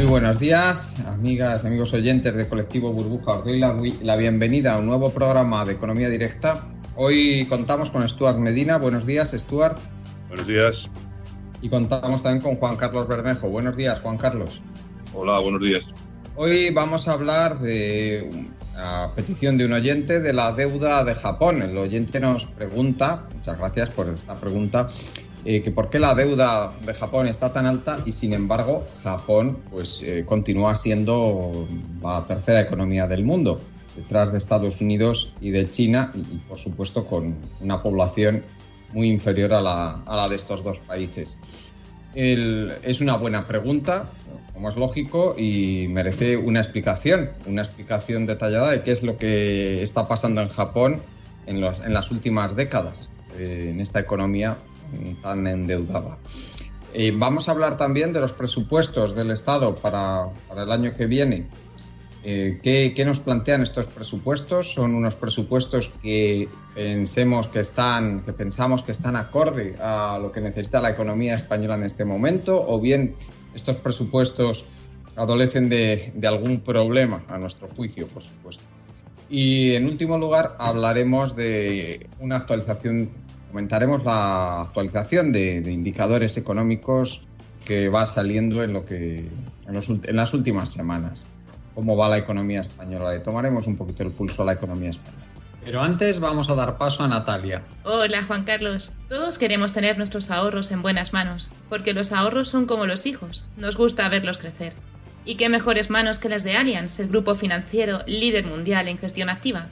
Muy buenos días, amigas amigos oyentes de Colectivo Burbuja. Os doy la, la, bienvenida a un nuevo programa de Economía Directa. Hoy contamos con Stuart Medina. Buenos días, Stuart. Buenos días. Y contamos también con Juan Carlos Bermejo. Buenos días, Juan Carlos. Hola, buenos días. Hoy vamos a hablar de, a petición de un oyente, de la deuda de Japón. El oyente nos pregunta, muchas gracias por esta pregunta, eh, que por qué la deuda de Japón está tan alta y sin embargo Japón pues eh, continúa siendo la tercera economía del mundo, detrás de Estados Unidos y de China y, y por supuesto con una población muy inferior a la, a la de estos dos países. El, es una buena pregunta, como es lógico, y merece una explicación, una explicación detallada de qué es lo que está pasando en Japón en, los, en las últimas décadas, eh, en esta economía tan endeudada. Vamos a hablar también de los presupuestos del Estado para, el año que viene. Eh, ¿qué, ¿qué, nos plantean estos presupuestos? Son unos presupuestos que pensemos que están, que pensamos que están acorde a lo que necesita la economía española en este momento, o bien estos presupuestos adolecen de algún problema, a nuestro juicio, por supuesto. Y en último lugar hablaremos de una actualización comentaremos la actualización de, de, indicadores económicos que va saliendo en, lo que, en, los, en, las últimas semanas. Cómo va la economía española. Tomaremos un poquito el pulso a la economía española. Pero antes vamos a dar paso a Natalia. Hola Juan Carlos. Todos queremos tener nuestros ahorros en buenas manos, porque los ahorros son como los hijos, nos gusta verlos crecer. Y qué mejores manos que las de Allianz, el grupo financiero líder mundial en gestión activa,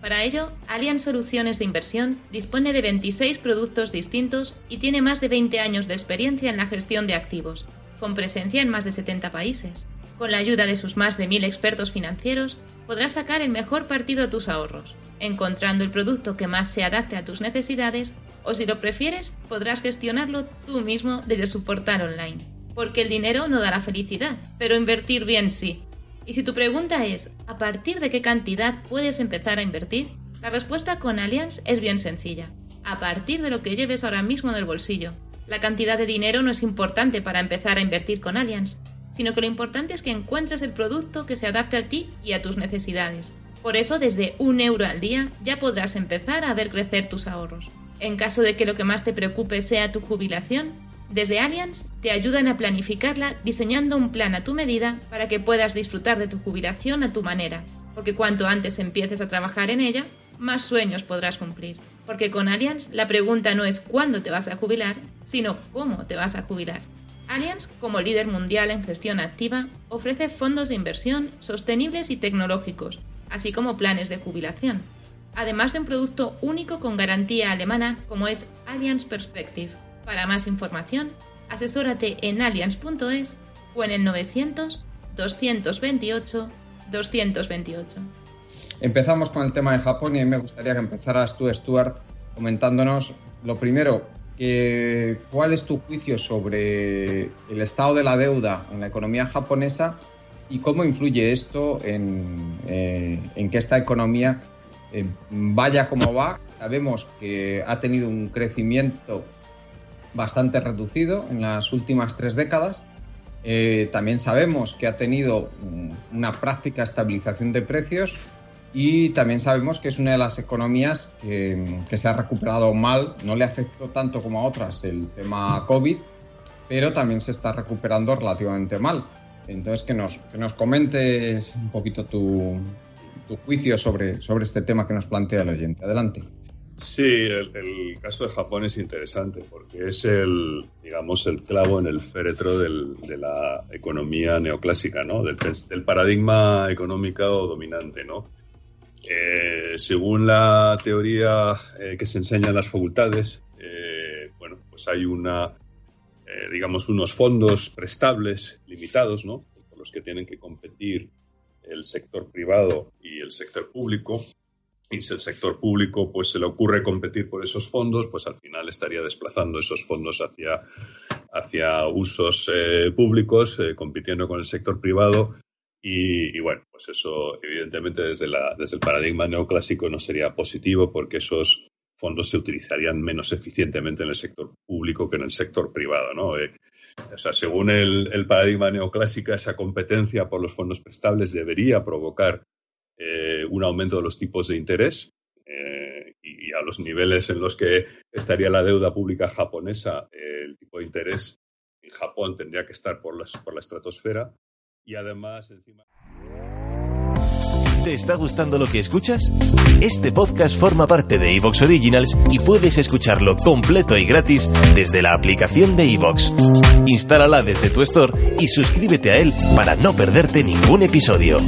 para ello, Allianz Soluciones de Inversión dispone de 26 productos distintos y tiene más de 20 años de experiencia en la gestión de activos, con presencia en más de 70 países. Con la ayuda de sus más de 1.000 expertos financieros, podrás sacar el mejor partido a tus ahorros, encontrando el producto que más se adapte a tus necesidades o si lo prefieres, podrás gestionarlo tú mismo desde su portal online. Porque el dinero no dará felicidad, pero invertir bien sí. Y si tu pregunta es, ¿a partir de qué cantidad puedes empezar a invertir? La respuesta con Allianz es bien sencilla. A partir de lo que lleves ahora mismo en el bolsillo. La cantidad de dinero no es importante para empezar a invertir con Allianz, sino que lo importante es que encuentres el producto que se adapte a ti y a tus necesidades. Por eso, desde un euro al día ya podrás empezar a ver crecer tus ahorros. En caso de que lo que más te preocupe sea tu jubilación, desde Allianz te ayudan a planificarla diseñando un plan a tu medida para que puedas disfrutar de tu jubilación a tu manera, porque cuanto antes empieces a trabajar en ella, más sueños podrás cumplir. Porque con Allianz la pregunta no es cuándo te vas a jubilar, sino cómo te vas a jubilar. Allianz, como líder mundial en gestión activa, ofrece fondos de inversión sostenibles y tecnológicos, así como planes de jubilación, además de un producto único con garantía alemana como es Allianz Perspective para más información, asesórate en allianz.es o en el 900 228 228. Empezamos con el tema de Japón y me gustaría que empezaras tú, Stuart, comentándonos lo primero, ¿cuál es tu juicio sobre el estado de la deuda en la economía japonesa y cómo influye esto en, eh, en que esta economía eh, vaya como va? Sabemos que ha tenido un crecimiento bastante reducido en las últimas tres décadas. Eh, también sabemos que ha tenido una práctica estabilización de precios y también sabemos que es una de las economías que, que, se ha recuperado mal, no le afectó tanto como a otras el tema COVID, pero también se está recuperando relativamente mal. Entonces, que nos, que nos comentes un poquito tu, tu juicio sobre, sobre este tema que nos plantea el oyente. Adelante. Sí, el, caso de Japón es interesante porque es el, digamos, el clavo en el féretro de la economía neoclásica, ¿no? Del, paradigma económico dominante, ¿no? Eh, según la teoría eh, que se enseña en las facultades, eh, bueno, pues hay una, digamos, unos fondos prestables limitados, ¿no? Por los que tienen que competir el sector privado y el sector público y si el sector público pues se le ocurre competir por esos fondos, pues al final estaría desplazando esos fondos hacia, hacia usos eh, públicos, eh, compitiendo con el sector privado. Y, bueno, pues eso evidentemente desde, la, desde el paradigma neoclásico no sería positivo porque esos fondos se utilizarían menos eficientemente en el sector público que en el sector privado. ¿no? Eh, o sea, según el, el paradigma neoclásico, esa competencia por los fondos prestables debería provocar eh, un aumento de los tipos de interés eh, y, a los niveles en los que estaría la deuda pública japonesa, el tipo de interés en Japón tendría que estar por, por la estratosfera y además encima... ¿Te está gustando lo que escuchas? Este podcast forma parte de Evox Originals y puedes escucharlo completo y gratis desde la aplicación de Evox. Instálala desde tu store y suscríbete a él para no perderte ningún episodio.